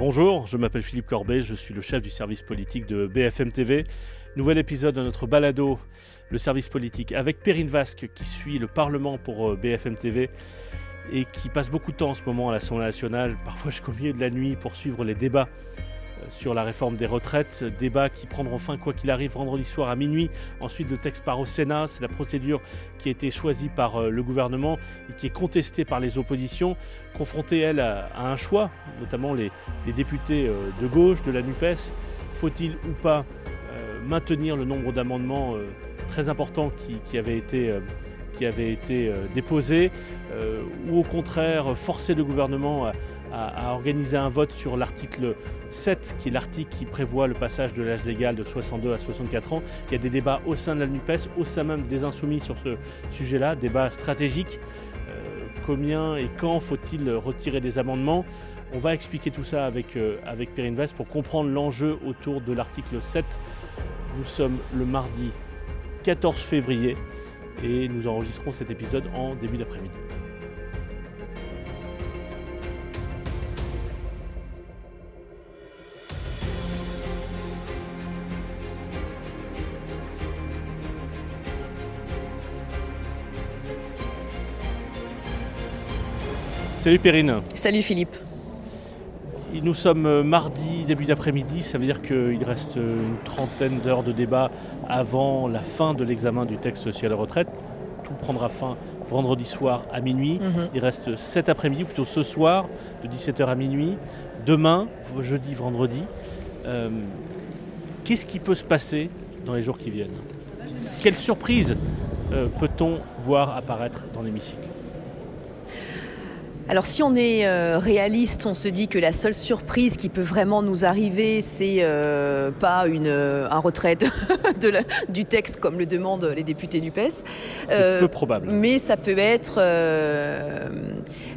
Bonjour, je m'appelle Philippe Corbet, je suis le chef du service politique de BFM TV. Nouvel épisode de notre balado, le service politique, avec Perrine Vasque qui suit le Parlement pour euh, BFM TV et qui passe beaucoup de temps en ce moment à l'Assemblée nationale, parfois jusqu'au milieu de la nuit, pour suivre les débats sur la réforme des retraites, débat qui prendront fin quoi qu'il arrive vendredi soir à minuit. Ensuite, le texte part au Sénat, c'est la procédure qui a été choisie par euh, le gouvernement et qui est contestée par les oppositions, confrontée, elle, à, un choix, notamment les, députés euh, de gauche, de la NUPES. Faut-il ou pas euh, maintenir le nombre d'amendements très importants qui, avaient été qui avait été déposés, ou au contraire forcer le gouvernement à, à, organiser un vote sur l'article 7, qui est l'article qui prévoit le passage de l'âge légal de 62 à 64 ans. Il y a des débats au sein de la NUPES, au sein même des insoumis sur ce sujet-là, débat stratégique. Euh, combien et quand faut-il retirer des amendements? On va expliquer tout ça avec, euh, avec Perrine Vest pour comprendre l'enjeu autour de l'article 7. Nous sommes le mardi 14 février et nous enregistrons cet épisode en début d'après-midi. Salut Perrine. Salut Philippe. Nous sommes euh, mardi, début d'après-midi, ça veut dire qu'il reste euh, une trentaine d'heures de débat avant la fin de l'examen du texte social retraite. Tout prendra fin vendredi soir à minuit. Mhm. Il reste cet après-midi, ou plutôt ce soir, de 17h à minuit. Demain, jeudi, vendredi. Euh, qu'est-ce qui peut se passer dans les jours qui viennent? Quelle surprise peut-on voir apparaître dans l'hémicycle? Alors si on est euh, réaliste, on se dit que la seule surprise qui peut vraiment nous arriver, c'est euh, pas une euh, un retrait de du texte comme le demandent les députés du PES. C'est peu probable. Mais ça peut être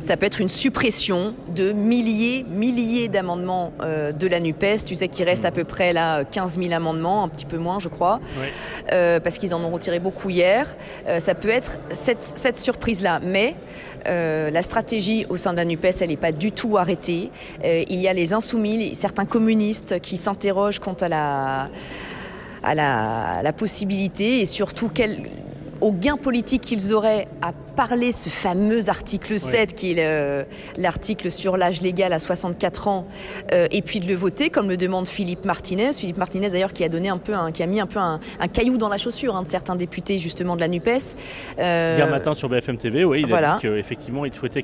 ça peut être une suppression de milliers milliers d'amendements de la Nupes. Tu sais qu'il reste à peu près là 15 000 amendements, un petit peu moins je crois, parce qu'ils en ont retiré beaucoup hier. ça peut être cette, cette surprise là, mais la stratégie au sein de la NUPES, elle n'est pas du tout arrêtée. Euh, il y a les insoumis, certains communistes qui s'interrogent quant à la, possibilité et surtout quel, au gain politique qu'ils auraient à parler ce fameux article 7 qui est l'article sur l'âge légal à 64 ans euh, et puis de le voter comme le demande Philippe Martinez. Philippe Martinez d'ailleurs qui a donné un peu un, qui a mis un peu un, caillou dans la chaussure hein, de certains députés justement de la Nupes. Euh, Hier matin sur BFM TV, oui, il a dit qu'effectivement il souhaitait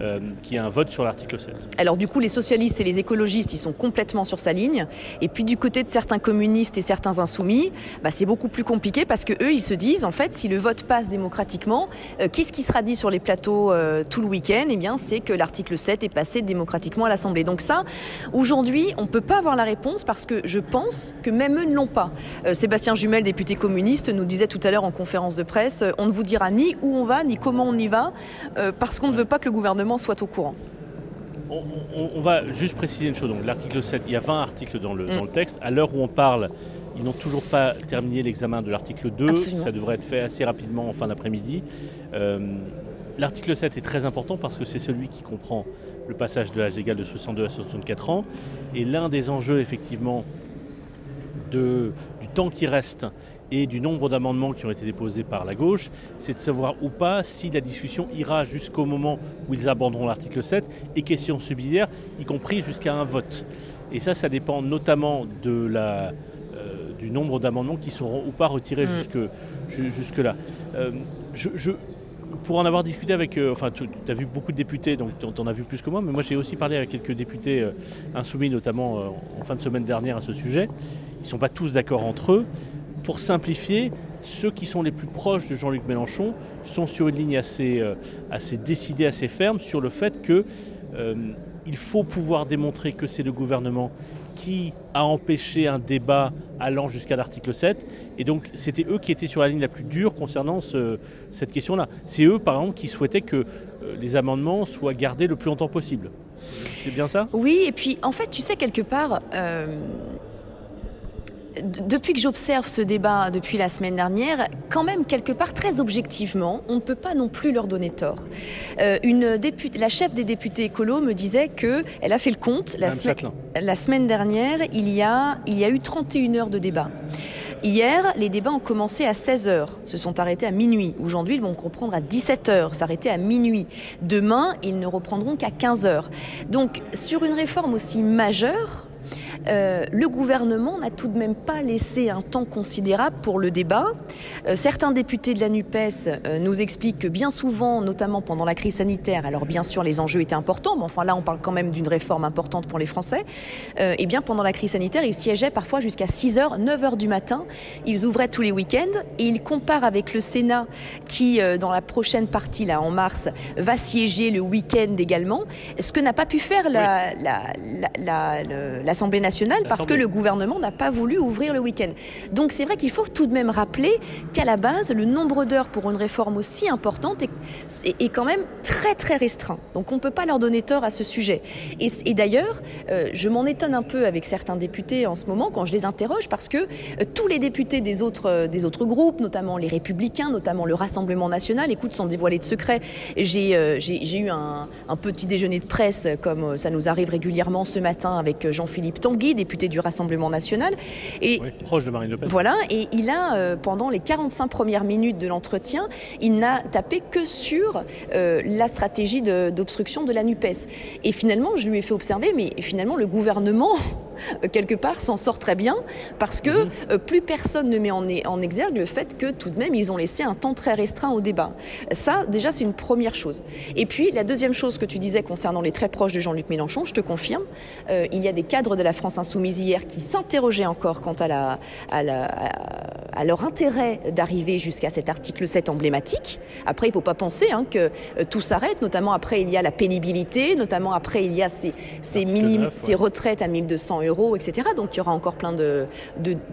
euh, qu'il y ait un vote sur l'article 7. Alors du coup les socialistes et les écologistes ils sont complètement sur sa ligne et puis du côté de certains communistes et certains insoumis, bah, c'est beaucoup plus compliqué parce que eux ils se disent en fait si le vote passe démocratiquement, qu'est-ce qui sera dit sur les plateaux euh, tout le week-end? Eh bien, c'est que l'article 7 est passé démocratiquement à l'Assemblée. Donc ça, aujourd'hui, on ne peut pas avoir la réponse parce que je pense que même eux ne l'ont pas. Euh, Sébastien Jumel, député communiste, nous disait tout à l'heure en conférence de presse, euh, on ne vous dira ni où on va, ni comment on y va, parce qu'on ne veut pas que le gouvernement soit au courant. On, va juste préciser une chose. Donc, l'article 7, il y a 20 articles dans le, dans le texte. À l'heure où on parle, ils n'ont toujours pas terminé l'examen de l'article 2. Ça devrait être fait assez rapidement en fin d'après-midi. Euh, l'article 7 est très important parce que c'est celui qui comprend le passage de l'âge légal de 62 à 64 ans. Et l'un des enjeux, effectivement, de, du temps qui reste et du nombre d'amendements qui ont été déposés par la gauche, c'est de savoir ou pas si la discussion ira jusqu'au moment où ils abandonneront l'article 7 et questions subsidiaires, y compris jusqu'à un vote. Et ça, ça dépend notamment de la, du nombre d'amendements qui seront ou pas retirés mm. jusque, jusque là. Euh, je, pour en avoir discuté avec, euh, enfin tu as vu beaucoup de députés, donc tu en as vu plus que moi, mais moi j'ai aussi parlé avec quelques députés euh, insoumis, notamment en fin de semaine dernière à ce sujet. Ils ne sont pas tous d'accord entre eux. Pour simplifier, ceux qui sont les plus proches de Jean-Luc Mélenchon sont sur une ligne assez, assez décidée, assez ferme sur le fait que il faut pouvoir démontrer que c'est le gouvernement qui a empêché un débat allant jusqu'à l'article 7. Et donc, c'était eux qui étaient sur la ligne la plus dure concernant cette question-là. C'est eux, par exemple, qui souhaitaient que euh, les amendements soient gardés le plus longtemps possible. C'est bien ça? Oui, et puis, en fait, tu sais, quelque part, euh, depuis que j'observe ce débat depuis la semaine dernière, quand même quelque part très objectivement, on ne peut pas non plus leur donner tort. Euh, une députée, la chef des députés écolos me disait que elle a fait le compte la, la semaine dernière, il y a il y a eu 31 heures de débat. Hier, les débats ont commencé à 16 heures, se sont arrêtés à minuit. Aujourd'hui, ils vont reprendre à 17 heures, s'arrêter à minuit. Demain, ils ne reprendront qu'à 15 heures. Donc, sur une réforme aussi majeure, euh, le gouvernement n'a tout de même pas laissé un temps considérable pour le débat. Euh, certains députés de la NUPES euh, nous expliquent que bien souvent, notamment pendant la crise sanitaire, alors bien sûr les enjeux étaient importants, mais enfin là on parle quand même d'une réforme importante pour les Français, et eh bien pendant la crise sanitaire, ils siégeaient parfois jusqu'à 6h, 9h du matin. Ils ouvraient tous les week-ends et ils comparent avec le Sénat qui, dans la prochaine partie, là en mars, va siéger le week-end également, ce que n'a pas pu faire l'Assemblée nationale parce que le gouvernement n'a pas voulu ouvrir le week-end. Donc c'est vrai qu'il faut tout de même rappeler qu'à la base, le nombre d'heures pour une réforme aussi importante est, quand même très très restreint. Donc on ne peut pas leur donner tort à ce sujet. Et, d'ailleurs, euh, je m'en étonne un peu avec certains députés en ce moment quand je les interroge parce que euh, tous les députés des autres, euh, des autres groupes, notamment les Républicains, notamment le Rassemblement national, écoute, sans dévoiler de secret, j'ai eu un, un, petit déjeuner de presse comme ça nous arrive régulièrement ce matin avec Jean-Philippe Tanguy député du Rassemblement national. Et proche de Marine Le Pen. Voilà, et il a, euh, pendant les 45 premières minutes de l'entretien, il n'a tapé que sur euh, la stratégie d'obstruction de, la NUPES. Et finalement, je lui ai fait observer, mais finalement, le gouvernement quelque part, s'en sort très bien parce que mhm. euh, plus personne ne met en, en, exergue le fait que tout de même, ils ont laissé un temps très restreint au débat. Ça, déjà, c'est une première chose. Et puis, la deuxième chose que tu disais concernant les très proches de Jean-Luc Mélenchon, je te confirme, euh, il y a des cadres de la France insoumise hier qui s'interrogeaient encore quant à, la, à, la, à leur intérêt d'arriver jusqu'à cet article 7 emblématique. Après, il ne faut pas penser hein, que euh, tout s'arrête, notamment après, il y a la pénibilité, notamment après, il y a ces, ces, ces retraites à 1200 euros etc. Donc il y aura encore plein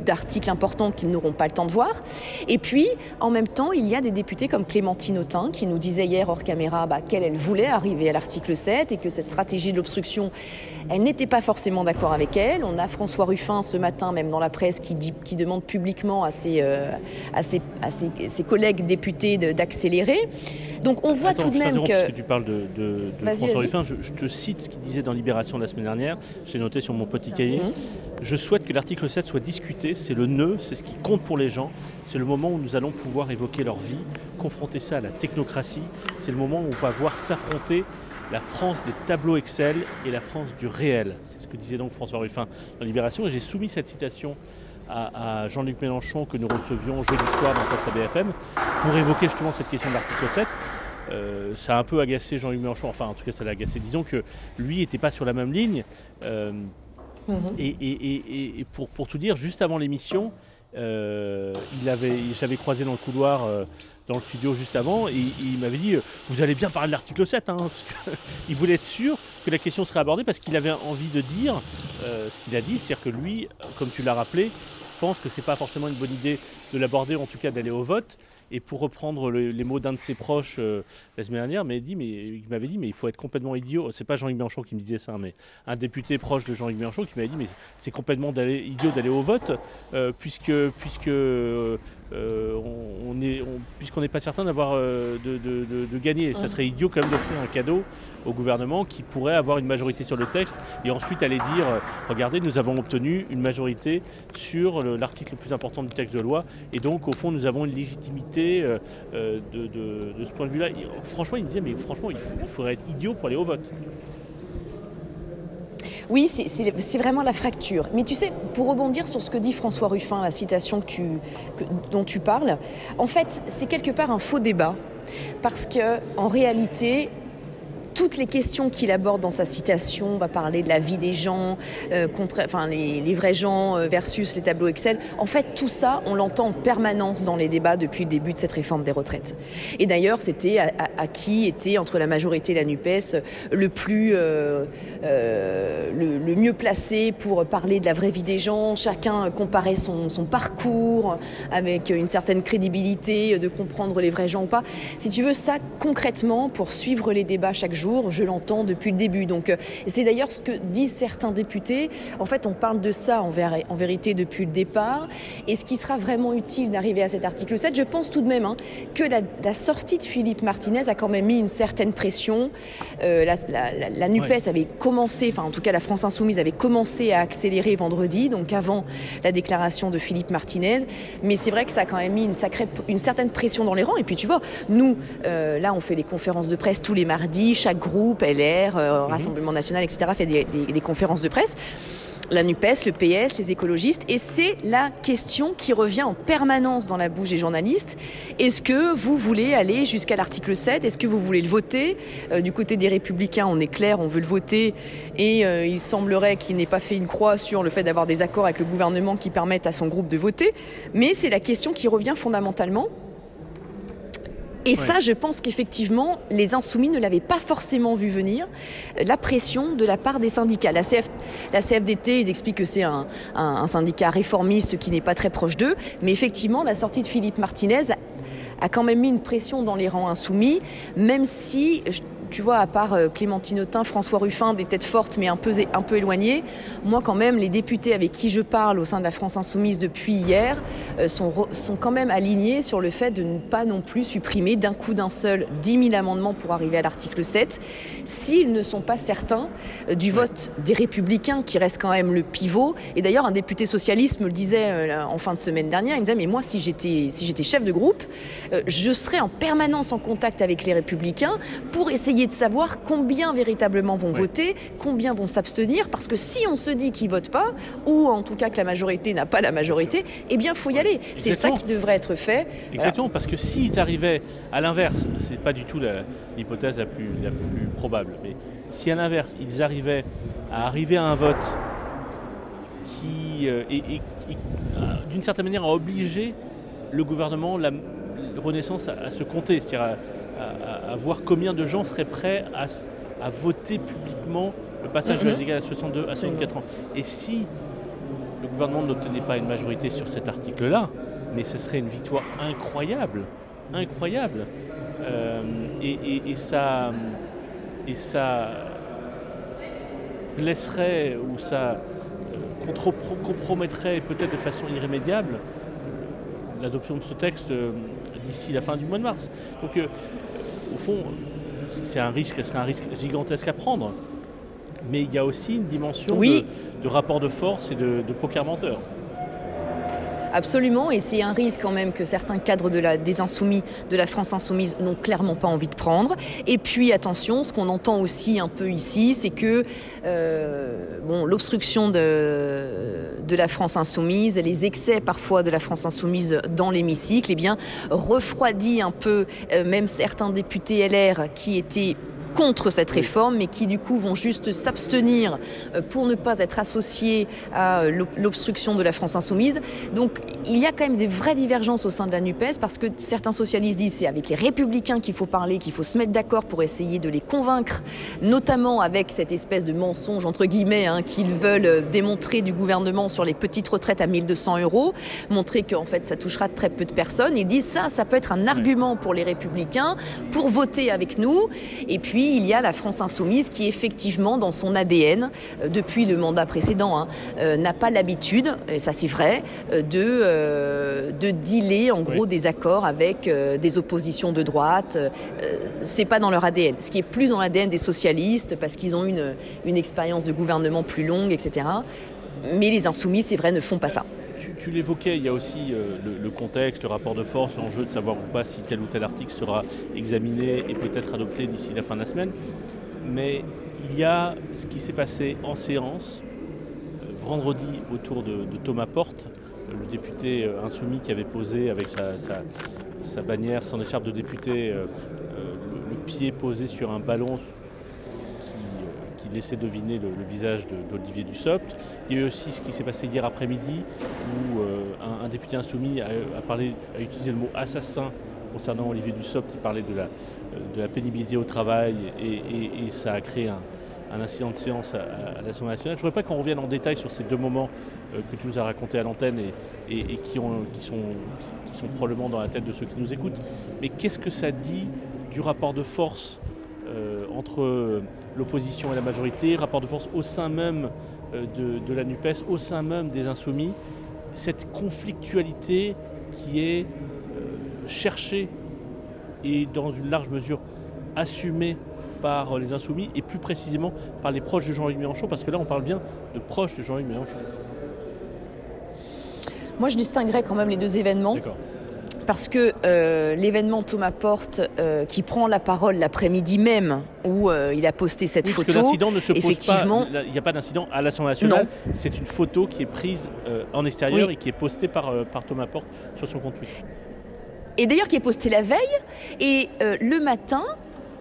d'articles importants qu'ils n'auront pas le temps de voir. Et puis, en même temps, il y a des députés comme Clémentine Autain qui nous disait hier hors caméra bah, qu'elle elle voulait arriver à l'article 7 et que cette stratégie de l'obstruction, elle n'était pas forcément d'accord avec elle. On a François Ruffin ce matin, même dans la presse, qui, dit, qui demande publiquement à ses, euh, à ses, à ses collègues députés d'accélérer. Donc on voit tout de même que. Parce que tu parles de, de, François Ruffin, je, te cite ce qu'il disait dans Libération la semaine dernière, j'ai noté sur mon petit cahier. Mhm. Je souhaite que l'article 7 soit discuté, c'est le nœud, c'est ce qui compte pour les gens, c'est le moment où nous allons pouvoir évoquer leur vie, confronter ça à la technocratie, c'est le moment où on va voir s'affronter la France des tableaux Excel et la France du réel. C'est ce que disait donc François Ruffin dans Libération. Et j'ai soumis cette citation à, Jean-Luc Mélenchon que nous recevions jeudi soir dans Face à BFM pour évoquer justement cette question de l'article 7. Euh, ça a un peu agacé Jean-Luc Mélenchon, enfin en tout cas ça l'a agacé. Disons que lui n'était pas sur la même ligne. Euh, mhm. Et, pour, tout dire, juste avant l'émission, euh, j'avais croisé dans le couloir, dans le studio juste avant, et, il m'avait dit Vous allez bien parler de l'article 7, hein, parce qu'il voulait être sûr que la question serait abordée, parce qu'il avait envie de dire ce qu'il a dit, c'est-à-dire que lui, comme tu l'as rappelé, pense que c'est pas forcément une bonne idée de l'aborder, en tout cas d'aller au vote. Et pour reprendre les mots d'un de ses proches euh, la semaine dernière, il, m'avait dit mais il faut être complètement idiot. C'est pas Jean-Yves Mélenchon qui me disait ça, mais un député proche de Jean-Yves Mélenchon qui m'avait dit mais c'est complètement idiot d'aller au vote euh, puisque puisque euh, on, est puisqu'on n'est pas certain d'avoir de, gagner. Ça serait idiot quand même d'offrir un cadeau au gouvernement qui pourrait avoir une majorité sur le texte et ensuite aller dire regardez nous avons obtenu une majorité sur l'article le plus important du texte de loi et donc au fond nous avons une légitimité euh, euh, de, ce point de vue-là. Franchement, il me disait, mais franchement, il, faudrait être idiot pour aller au vote. Oui, c'est vraiment la fracture. Mais tu sais, pour rebondir sur ce que dit François Ruffin, la citation dont tu parles, en fait, c'est quelque part un faux débat. Parce que, en réalité, toutes les questions qu'il aborde dans sa citation, on va parler de la vie des gens, euh, contre, enfin les, vrais gens euh, versus les tableaux Excel. En fait, tout ça, on l'entend en permanence dans les débats depuis le début de cette réforme des retraites. Et d'ailleurs, c'était à, qui était entre la majorité et la Nupes le plus, euh, le, mieux placé pour parler de la vraie vie des gens. Chacun comparait son, son parcours avec une certaine crédibilité de comprendre les vrais gens ou pas. Si tu veux ça concrètement pour suivre les débats chaque jour, je l'entends depuis le début. Donc c'est d'ailleurs ce que disent certains députés. En fait, on parle de ça en, ver en vérité depuis le départ. Et ce qui sera vraiment utile d'arriver à cet article 7, je pense tout de même hein, que la, la, sortie de Philippe Martinez a quand même mis une certaine pression. Euh, la, la, la, NUPES ouais. avait commencé, enfin en tout cas la France Insoumise avait commencé à accélérer vendredi, donc avant la déclaration de Philippe Martinez. Mais c'est vrai que ça a quand même mis une, sacrée, une certaine pression dans les rangs. Et puis tu vois, nous, euh, là, on fait des conférences de presse tous les mardis, chaque groupe, LR, euh, mmh. Rassemblement National, etc., fait des, des, des conférences de presse la NUPES, le PS, les écologistes. Et c'est la question qui revient en permanence dans la bouche des journalistes. Est-ce que vous voulez aller jusqu'à l'article 7 Est-ce que vous voulez le voter? Euh, Du côté des républicains, on est clair, on veut le voter. Et euh, il semblerait qu'il n'ait pas fait une croix sur le fait d'avoir des accords avec le gouvernement qui permettent à son groupe de voter. Mais c'est la question qui revient fondamentalement. Et ouais. ça, je pense qu'effectivement, les insoumis ne l'avaient pas forcément vu venir, la pression de la part des syndicats. La, CF, la CFDT, ils expliquent que c'est un, un, un, syndicat réformiste qui n'est pas très proche d'eux, mais effectivement, la sortie de Philippe Martinez a quand même mis une pression dans les rangs insoumis, même si tu vois, à part euh, Clémentine Autain, François Ruffin, des têtes fortes mais un peu, un peu éloignées, moi quand même, les députés avec qui je parle au sein de la France Insoumise depuis hier euh, sont, sont quand même alignés sur le fait de ne pas non plus supprimer d'un coup d'un seul 10 000 amendements pour arriver à l'article 7, s'ils ne sont pas certains euh, du vote des républicains qui reste quand même le pivot. Et d'ailleurs, un député socialiste me le disait en fin de semaine dernière, il me disait, mais moi, si j'étais si chef de groupe, je serais en permanence en contact avec les républicains pour essayer de savoir combien véritablement vont voter, combien vont s'abstenir, parce que si on se dit qu'ils votent pas, ou en tout cas que la majorité n'a pas la majorité, eh bien, il faut y aller. C'est ça qui devrait être fait. Exactement, voilà. parce que s'ils arrivaient à l'inverse, c'est pas du tout l'hypothèse la, la, plus, la plus probable, mais si à l'inverse, ils arrivaient à arriver à un vote qui, euh, est, est, est d'une certaine manière, a obligé le gouvernement, la, la Renaissance, à, à se compter, c'est-à-dire à, à, voir combien de gens seraient prêts à, à voter publiquement le passage de l'âge légal à 62 à 64 ans. Et si le gouvernement n'obtenait pas une majorité sur cet article-là, mais ce serait une victoire incroyable, incroyable. Euh, et, et, et, ça, et ça blesserait ou ça euh, compromettrait peut-être de façon irrémédiable l'adoption de ce texte euh, d'ici la fin du mois de mars. Donc, euh, au fond, c'est un risque, ce serait un risque gigantesque à prendre. Mais il y a aussi une dimension oui. de, de, rapport de force et de, de poker menteur. Absolument, et c'est un risque quand même que certains cadres des insoumis, de la France insoumise, n'ont clairement pas envie de prendre. Et puis attention, ce qu'on entend aussi un peu ici, c'est que euh, l'obstruction de, de la France insoumise, les excès parfois de la France insoumise dans l'hémicycle, eh bien refroidit un peu euh, même certains députés LR qui étaient contre cette réforme, mais qui du coup vont juste s'abstenir euh, pour ne pas être associés à euh, l'obstruction de la France insoumise. Donc il y a quand même des vraies divergences au sein de la NUPES parce que certains socialistes disent c'est avec les républicains qu'il faut parler, qu'il faut se mettre d'accord pour essayer de les convaincre, notamment avec cette espèce de mensonge entre guillemets hein, qu'ils veulent euh, démontrer du gouvernement sur les petites retraites à 1200 euros, montrer qu'en fait ça touchera très peu de personnes. Ils disent ça, ça peut être un argument pour les républicains pour voter avec nous. Et puis puis il y a la France insoumise qui effectivement dans son ADN euh, depuis le mandat précédent hein, euh, n'a pas l'habitude et ça c'est vrai euh, de de dealer en gros oui. des accords avec des oppositions de droite. C'est pas dans leur ADN ce qui est plus dans l'ADN des socialistes parce qu'ils ont une une expérience de gouvernement plus longue etc mais les insoumis c'est vrai ne font pas ça tu, l'évoquais, il y a aussi euh, le, contexte, le rapport de force, l'enjeu de savoir ou pas si tel ou tel article sera examiné et peut-être adopté d'ici la fin de la semaine. Mais il y a ce qui s'est passé en séance euh, vendredi autour de, Thomas Porte, le député euh, insoumis qui avait posé avec sa, bannière, son écharpe de député, le, pied posé sur un ballon laissait deviner le, visage d'Olivier Dussopt. Il y a eu aussi ce qui s'est passé hier après-midi où un, député insoumis a, utilisé le mot assassin concernant Olivier Dussopt. Il parlait de la, de la pénibilité au travail et, ça a créé un, incident de séance à, l'Assemblée nationale. Je ne voudrais pas qu'on revienne en détail sur ces deux moments que tu nous as racontés à l'antenne et, qui, ont, qui, sont, qui probablement dans la tête de ceux qui nous écoutent. Mais qu'est-ce que ça dit du rapport de force euh, entre l'opposition et la majorité, rapport de force au sein même euh, de, la NUPES, au sein même des insoumis, cette conflictualité qui est euh, cherchée et dans une large mesure assumée par les insoumis et plus précisément par les proches de Jean-Luc Mélenchon, parce que là on parle bien de proches de Jean-Luc Mélenchon. Moi je distinguerais quand même les deux événements parce que euh, l'événement Thomas Porte euh, qui prend la parole l'après-midi même où euh, il a posté cette photo. Parce que l'incident ne se pose effectivement, pas. Il n'y a pas d'incident à l'Assemblée nationale. C'est une photo qui est prise en extérieur et qui est postée par, par Thomas Porte sur son compte Twitter. Et d'ailleurs qui est postée la veille et le matin.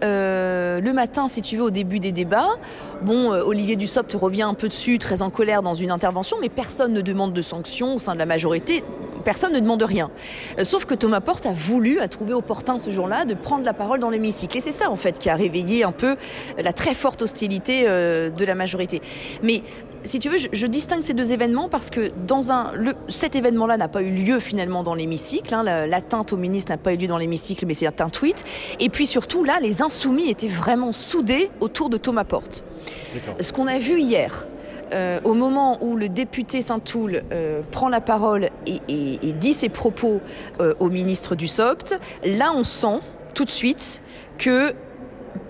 le matin, si tu veux, au début des débats, bon, Olivier Dussopt revient un peu dessus, très en colère dans une intervention, mais personne ne demande de sanctions au sein de la majorité personne ne demande rien. Euh, sauf que Thomas Porte a voulu, a trouvé opportun ce jour-là de prendre la parole dans l'hémicycle. Et c'est ça, en fait, qui a réveillé un peu la très forte hostilité euh, de la majorité. Mais si tu veux, je, distingue ces deux événements parce que dans un, le, cet événement-là n'a pas eu lieu finalement dans l'hémicycle. Hein, L'atteinte au ministre n'a pas eu lieu dans l'hémicycle, mais c'est un tweet. Et puis surtout, là, les insoumis étaient vraiment soudés autour de Thomas Porte. Ce qu'on a vu hier, euh, au moment où le député Saint-Toul euh, prend la parole et, dit ses propos euh, au ministre du SOPT, là on sent tout de suite que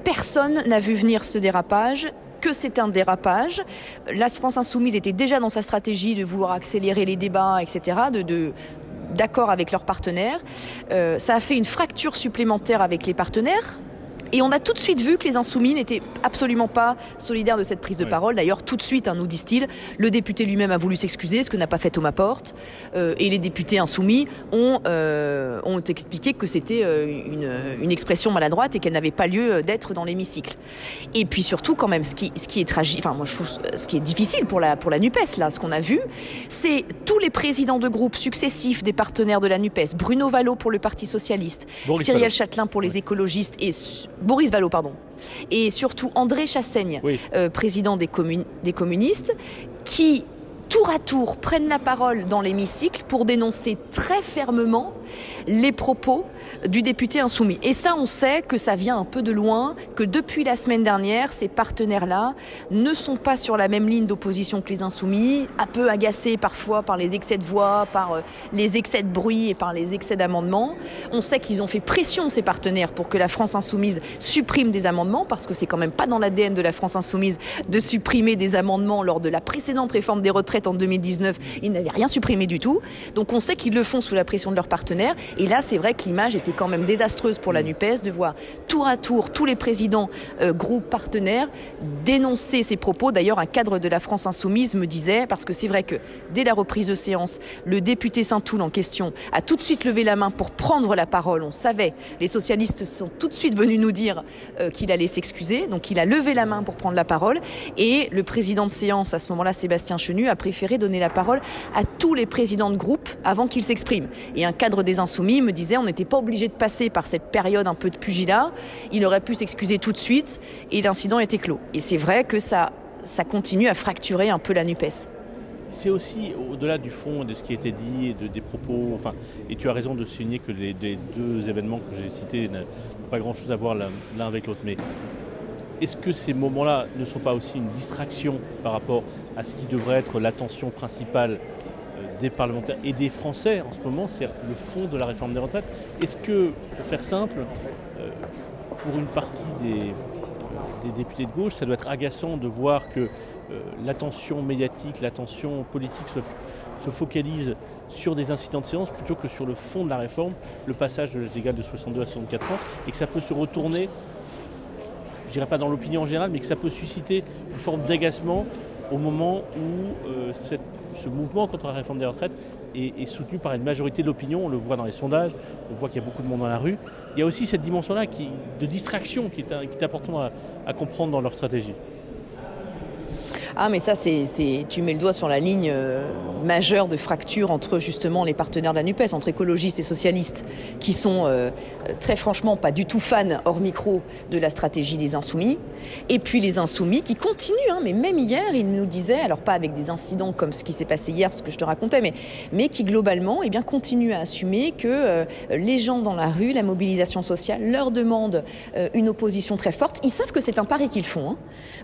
personne n'a vu venir ce dérapage que c'est un dérapage. La France insoumise était déjà dans sa stratégie de vouloir accélérer les débats, etc., d'accord avec leurs partenaires. ça a fait une fracture supplémentaire avec les partenaires, et on a tout de suite vu que les insoumis n'étaient absolument pas solidaires de cette prise de parole. D'ailleurs, tout de suite, hein, nous disent-ils, le député lui-même a voulu s'excuser, ce que n'a pas fait Thomas Porte. Euh, et les députés insoumis ont, euh, ont expliqué que c'était euh, une, une, expression maladroite et qu'elle n'avait pas lieu d'être dans l'hémicycle. Et puis surtout, quand même, ce qui, ce qui est tragique, enfin, moi je trouve ce qui est difficile pour la, pour la NUPES, là, ce qu'on a vu, c'est tous les présidents de groupes successifs des partenaires de la NUPES, Bruno Vallot pour le Parti Socialiste, Cyril Châtelain pour les écologistes et Boris Vallot, pardon, et surtout André Chassaigne, euh, président des, des communistes, qui tour à tour prennent la parole dans l'hémicycle pour dénoncer très fermement les propos du député insoumis. Et ça, on sait que ça vient un peu de loin, que depuis la semaine dernière, ces partenaires-là ne sont pas sur la même ligne d'opposition que les insoumis, un peu agacés parfois par les excès de voix, par euh, les excès de bruit et par les excès d'amendements. On sait qu'ils ont fait pression, ces partenaires, pour que la France insoumise supprime des amendements, parce que c'est quand même pas dans l'ADN de la France insoumise de supprimer des amendements lors de la précédente réforme des retraites en 2019. Ils n'avaient rien supprimé du tout. Donc on sait qu'ils le font sous la pression de leurs partenaires. Et là, c'est vrai que l'image était quand même désastreuse pour la NUPES de voir tour à tour tous les présidents euh, groupes partenaires dénoncer ces propos. D'ailleurs, un cadre de la France insoumise me disait, parce que c'est vrai que dès la reprise de séance, le député Saint-Toul en question a tout de suite levé la main pour prendre la parole. On savait, les socialistes sont tout de suite venus nous dire euh, qu'il allait s'excuser. Donc il a levé la main pour prendre la parole. Et le président de séance, à ce moment-là, Sébastien Chenu, a préféré donner la parole à tous les présidents de groupe avant qu'ils s'expriment. Et un cadre des insoumis me disait, on n'était pas obligé de passer par cette période un peu de pugilat. Il aurait pu s'excuser tout de suite et l'incident était clos. Et c'est vrai que ça, ça continue à fracturer un peu la NUPES. C'est aussi au-delà du fond de ce qui a été dit, de, des propos, enfin, et tu as raison de souligner que les, deux événements que j'ai cités n'ont pas grand-chose à voir l'un avec l'autre. Mais est-ce que ces moments-là ne sont pas aussi une distraction par rapport à ce qui devrait être l'attention principale des parlementaires et des Français en ce moment, c'est le fond de la réforme des retraites. Est-ce que, pour faire simple, euh, pour une partie des, des, députés de gauche, ça doit être agaçant de voir que euh, l'attention médiatique, l'attention politique se, se, focalise sur des incidents de séance plutôt que sur le fond de la réforme, le passage de l'âge légal de 62 à 64 ans, et que ça peut se retourner, je dirais pas dans l'opinion en général, mais que ça peut susciter une forme d'agacement au moment où euh, ce mouvement contre la réforme des retraites est, soutenu par une majorité de l'opinion. On le voit dans les sondages, on voit qu'il y a beaucoup de monde dans la rue. Il y a aussi cette dimension-là de distraction qui est, qui est importante à, comprendre dans leur stratégie. Ah, mais ça, c'est, tu mets le doigt sur la ligne euh, majeure de fracture entre justement les partenaires de la NUPES, entre écologistes et socialistes, qui sont euh, très franchement pas du tout fans, hors micro, de la stratégie des insoumis. Et puis les insoumis qui continuent, hein, mais même hier, ils nous disaient, alors pas avec des incidents comme ce qui s'est passé hier, ce que je te racontais, mais, mais qui globalement eh bien, continuent à assumer que euh, les gens dans la rue, la mobilisation sociale, leur demandent une opposition très forte. Ils savent que c'est un pari qu'ils font. Hein.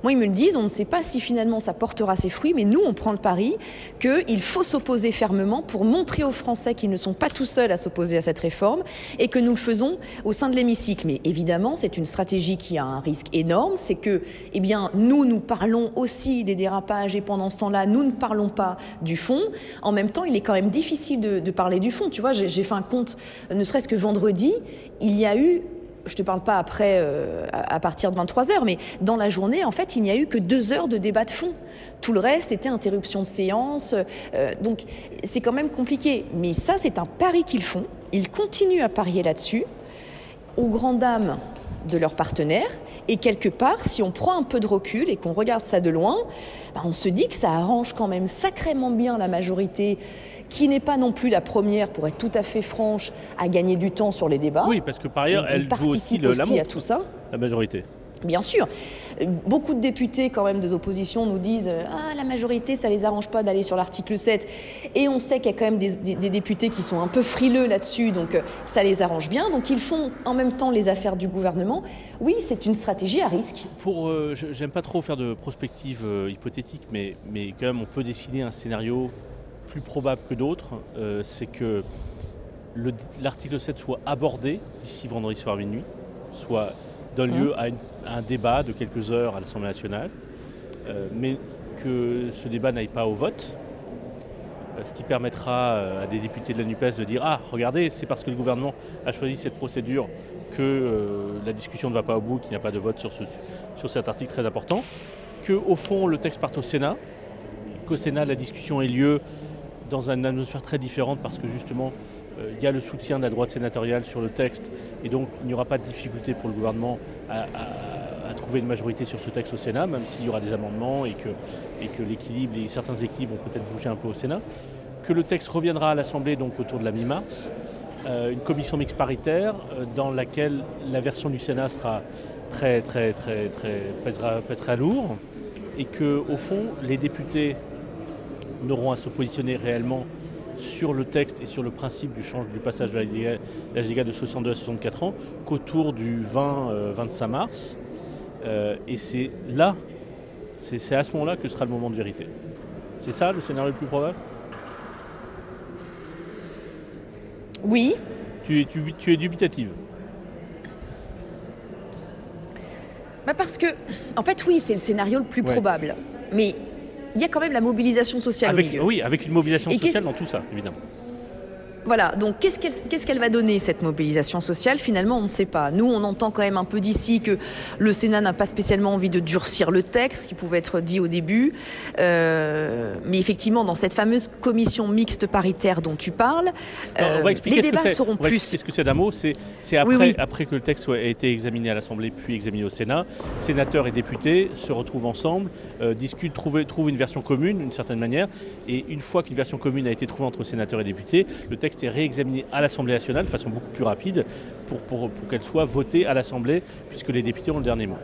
Moi, ils me le disent, on ne sait pas si finalement ça portera ses fruits, mais nous, on prend le pari qu'il faut s'opposer fermement pour montrer aux Français qu'ils ne sont pas tout seuls à s'opposer à cette réforme et que nous le faisons au sein de l'hémicycle. Mais évidemment, c'est une stratégie qui a un risque énorme, c'est que, eh nous, nous parlons aussi des dérapages et pendant ce temps-là, nous ne parlons pas du fond. En même temps, il est quand même difficile de, de parler du fond. Tu vois, j'ai fait un compte, ne serait-ce que vendredi, il y a eu je te parle pas après, euh, à partir de 23 heures, mais dans la journée, en fait, il n'y a eu que deux heures de débat de fond. Tout le reste était interruption de séance. Euh, donc, c'est quand même compliqué. Mais ça, c'est un pari qu'ils font. Ils continuent à parier là-dessus, aux grandes dames de leurs partenaires. Et quelque part, si on prend un peu de recul et qu'on regarde ça de loin, bah, on se dit que ça arrange quand même sacrément bien la majorité qui n'est pas non plus la première, pour être tout à fait franche, à gagner du temps sur les débats. Oui, parce que par ailleurs, elle, joue aussi, le, aussi à tout ça. La majorité. Bien sûr. Beaucoup de députés, quand même, des oppositions nous disent Ah, la majorité, ça les arrange pas d'aller sur l'article 7. Et on sait qu'il y a quand même des, députés qui sont un peu frileux là-dessus, donc euh, ça les arrange bien. Donc ils font en même temps les affaires du gouvernement. Oui, c'est une stratégie à risque. Pour, euh, j'aime pas trop faire de prospective euh, hypothétique, mais, mais quand même, on peut dessiner un scénario plus probable que d'autres, euh, c'est que l'article 7 soit abordé d'ici vendredi soir minuit, soit donne lieu mmh. à, un débat de quelques heures à l'Assemblée nationale, euh, mais que ce débat n'aille pas au vote, euh, ce qui permettra à des députés de la NUPES de dire Ah, regardez, c'est parce que le gouvernement a choisi cette procédure que la discussion ne va pas au bout, qu'il n'y a pas de vote sur, ce, sur cet article très important, que au fond le texte parte au Sénat, qu'au Sénat la discussion ait lieu dans une atmosphère très différente parce que justement euh, il y a le soutien de la droite sénatoriale sur le texte et donc il n'y aura pas de difficulté pour le gouvernement à, trouver une majorité sur ce texte au Sénat, même s'il y aura des amendements et que, et que l'équilibre et certains équilibres vont peut-être bouger un peu au Sénat. Que le texte reviendra à l'Assemblée donc autour de la mi-mars, euh, une commission mixte paritaire euh, dans laquelle la version du Sénat sera très très très très pèsera, pèsera lourd et que au fond les députés n'auront à se positionner réellement sur le texte et sur le principe du, change, du passage de la giga de 62 à 64 ans qu'autour du 20-25 euh, mars. Euh, et c'est là, c'est à ce moment-là que sera le moment de vérité. C'est ça le scénario le plus probable? Oui. Tu, tu, es dubitative? Bah Parce que, en fait, oui, c'est le scénario le plus probable. Mais il y a quand même la mobilisation sociale Oui, avec une mobilisation sociale dans tout ça, évidemment. Voilà, donc qu'est-ce qu'elle va donner cette mobilisation sociale? Finalement, on ne sait pas. Nous, on entend quand même un peu d'ici que le Sénat n'a pas spécialement envie de durcir le texte, qui pouvait être dit au début. Euh, mais effectivement, dans cette fameuse commission mixte paritaire dont tu parles, euh, les débats seront plus. ce que c'est d'un mot C'est après, après que le texte ait été examiné à l'Assemblée puis examiné au Sénat, sénateurs et députés se retrouvent ensemble, euh, discutent, trouvent, trouvent une version commune d'une certaine manière. Et une fois qu'une version commune a été trouvée entre sénateurs et députés, le texte est réexaminé à l'Assemblée nationale de façon beaucoup plus rapide pour, pour, qu'elle soit votée à l'Assemblée, puisque les députés ont le dernier mot.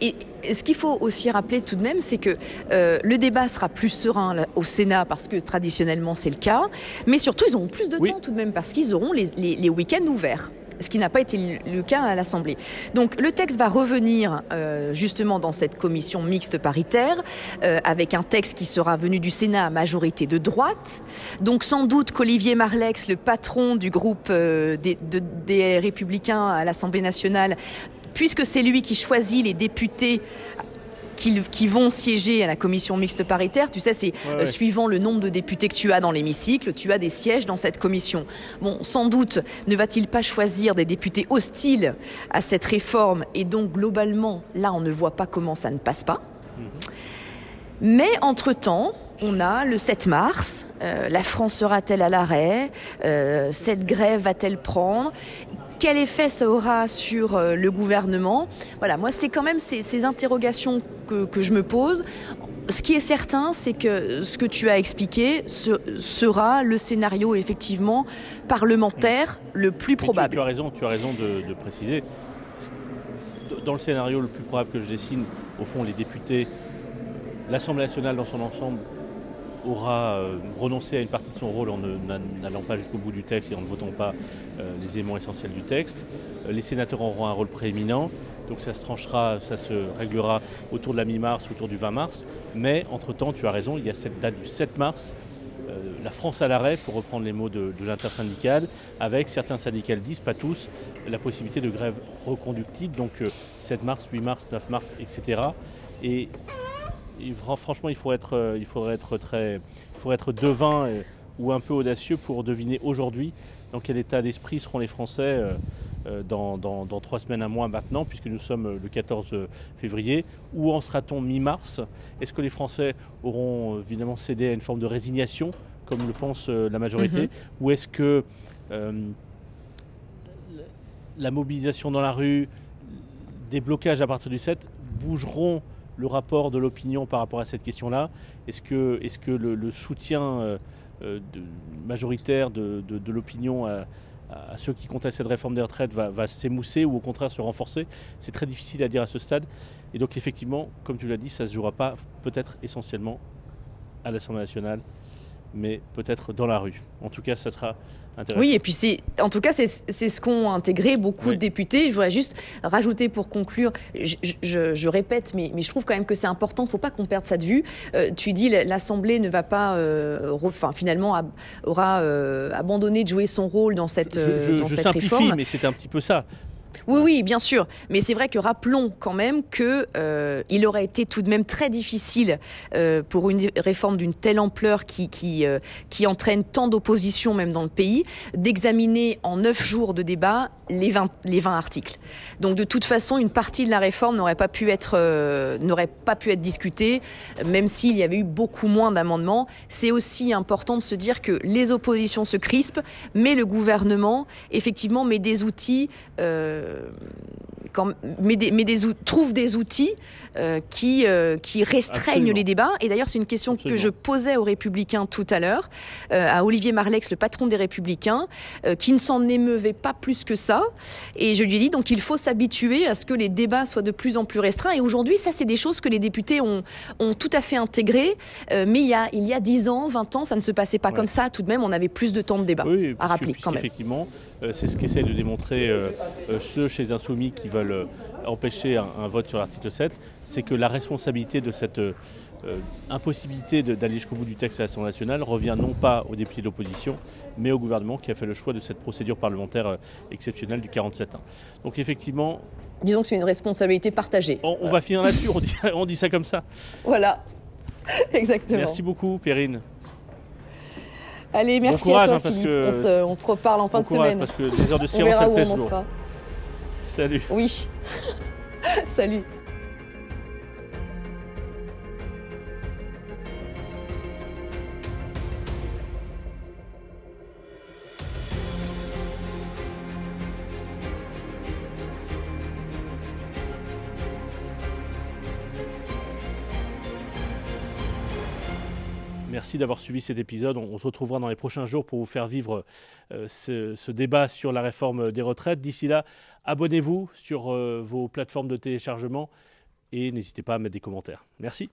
Et ce qu'il faut aussi rappeler tout de même, c'est que euh, le débat sera plus serein au Sénat parce que traditionnellement c'est le cas, mais surtout ils auront plus de temps tout de même parce qu'ils auront les, les week-ends ouverts ce qui n'a pas été le cas à l'Assemblée. Donc le texte va revenir euh, justement dans cette commission mixte paritaire euh, avec un texte qui sera venu du Sénat à majorité de droite. Donc sans doute qu'Olivier Marlex, le patron du groupe euh, des, des Républicains à l'Assemblée nationale, puisque c'est lui qui choisit les députés qui, vont siéger à la commission mixte paritaire. Tu sais, c'est euh, suivant le nombre de députés que tu as dans l'hémicycle, tu as des sièges dans cette commission. Bon, sans doute ne va-t-il pas choisir des députés hostiles à cette réforme? Et donc globalement, là, on ne voit pas comment ça ne passe pas. Mhm. Mais entre-temps, on a le 7 mars, euh, la France sera-t-elle à l'arrêt euh, Cette grève va-t-elle prendre? Quel effet ça aura sur le gouvernement? Voilà, moi c'est quand même ces, interrogations que, que je me pose. Ce qui est certain, c'est que ce que tu as expliqué sera le scénario effectivement parlementaire le plus probable. Tu, as raison, tu as raison de, préciser. Dans le scénario le plus probable que je dessine, au fond, les députés, l'Assemblée nationale dans son ensemble aura euh, renoncé à une partie de son rôle en n'allant pas jusqu'au bout du texte et en ne votant pas euh, les éléments essentiels du texte. Euh, les sénateurs auront un rôle prééminent. Donc ça se tranchera, ça se réglera autour de la mi-mars, autour du 20 mars. Mais entre-temps, tu as raison, il y a cette date du 7 mars, la France à l'arrêt, pour reprendre les mots de, l'intersyndicale, avec certains syndicats disent, pas tous, la possibilité de grève reconductible, donc 7 euh, mars, 8 mars, 9 mars, etc. Et, franchement, il faudrait être, euh, il faudrait être très, il faudrait être devin ou un peu audacieux pour deviner aujourd'hui dans quel état d'esprit seront les Français euh, dans, trois semaines, un mois maintenant, puisque nous sommes euh, le 14 euh, février. Où en sera-t-on mi-mars? Est-ce que les Français auront évidemment cédé à une forme de résignation, comme le pense la majorité, mhm? ou est-ce que la mobilisation dans la rue, des blocages à partir du 7 bougeront le rapport de l'opinion par rapport à cette question-là Est-ce que, le, soutien majoritaire de, de l'opinion à ceux qui contestent cette réforme des retraites va, s'émousser ou au contraire se renforcer? C'est très difficile à dire à ce stade. Et donc effectivement, comme tu l'as dit, ça ne se jouera pas peut-être essentiellement à l'Assemblée nationale, mais peut-être dans la rue. En tout cas, ça sera intéressant. Oui, et puis c'est, en tout cas, c'est, ce qu'ont intégré beaucoup de députés. Je voudrais juste rajouter pour conclure, je, répète, mais, mais, je trouve quand même que c'est important, il ne faut pas qu'on perde ça de vue. Euh, tu dis l'Assemblée ne va pas, euh, enfin, finalement, aura euh, abandonné de jouer son rôle dans cette, je, dans cette simplifie, réforme. mais c'est un petit peu ça. Oui, oui, bien sûr. Mais c'est vrai que rappelons quand même que euh, aurait été tout de même très difficile euh, pour une réforme d'une telle ampleur euh, qui entraîne tant d'opposition même dans le pays d'examiner en neuf jours de débat les 20 les 20 articles. Donc de toute façon, une partie de la réforme n'aurait pas pu être pas pu être discutée, même s'il y avait eu beaucoup moins d'amendements. C'est aussi important de se dire que les oppositions se crispent, mais le gouvernement effectivement met des outils. Quand, mais des, mais des, trouve des outils euh, qui, euh, qui restreignent les débats. Et d'ailleurs, c'est une question que je posais aux Républicains tout à l'heure, à Olivier Marlex, le patron des Républicains, qui ne s'en émeuvait pas plus que ça. Et je lui ai dit, donc il faut s'habituer à ce que les débats soient de plus en plus restreints. Et aujourd'hui, ça, c'est des choses que les députés ont, ont tout à fait intégrées. mais il y, a, il y a 10 ans, 20 ans, ça ne se passait pas comme ça. Tout de même, on avait plus de temps de débat à rappeler quand même. Effectivement, c'est ce qu'essaie de démontrer ceux chez Insoumis qui veulent empêcher un, vote sur l'article 7, c'est que la responsabilité de cette euh, impossibilité d'aller jusqu'au bout du texte à l'Assemblée nationale revient non pas aux députés de l'opposition, mais au gouvernement qui a fait le choix de cette procédure parlementaire euh, exceptionnelle du 47-1. Donc effectivement... Disons que c'est une responsabilité partagée. On, va finir là-dessus, on dit, ça comme ça. Voilà, exactement. Merci beaucoup, Perrine. Allez, merci à toi, hein, parce que... on, se, reparle en fin de semaine. Parce que des heures de séance, ça pèse lourd. Salut. Oui. Salut. Merci d'avoir suivi cet épisode. On, se retrouvera dans les prochains jours pour vous faire vivre euh, ce, débat sur la réforme des retraites. D'ici là, abonnez-vous sur euh, vos plateformes de téléchargement et n'hésitez pas à mettre des commentaires. Merci.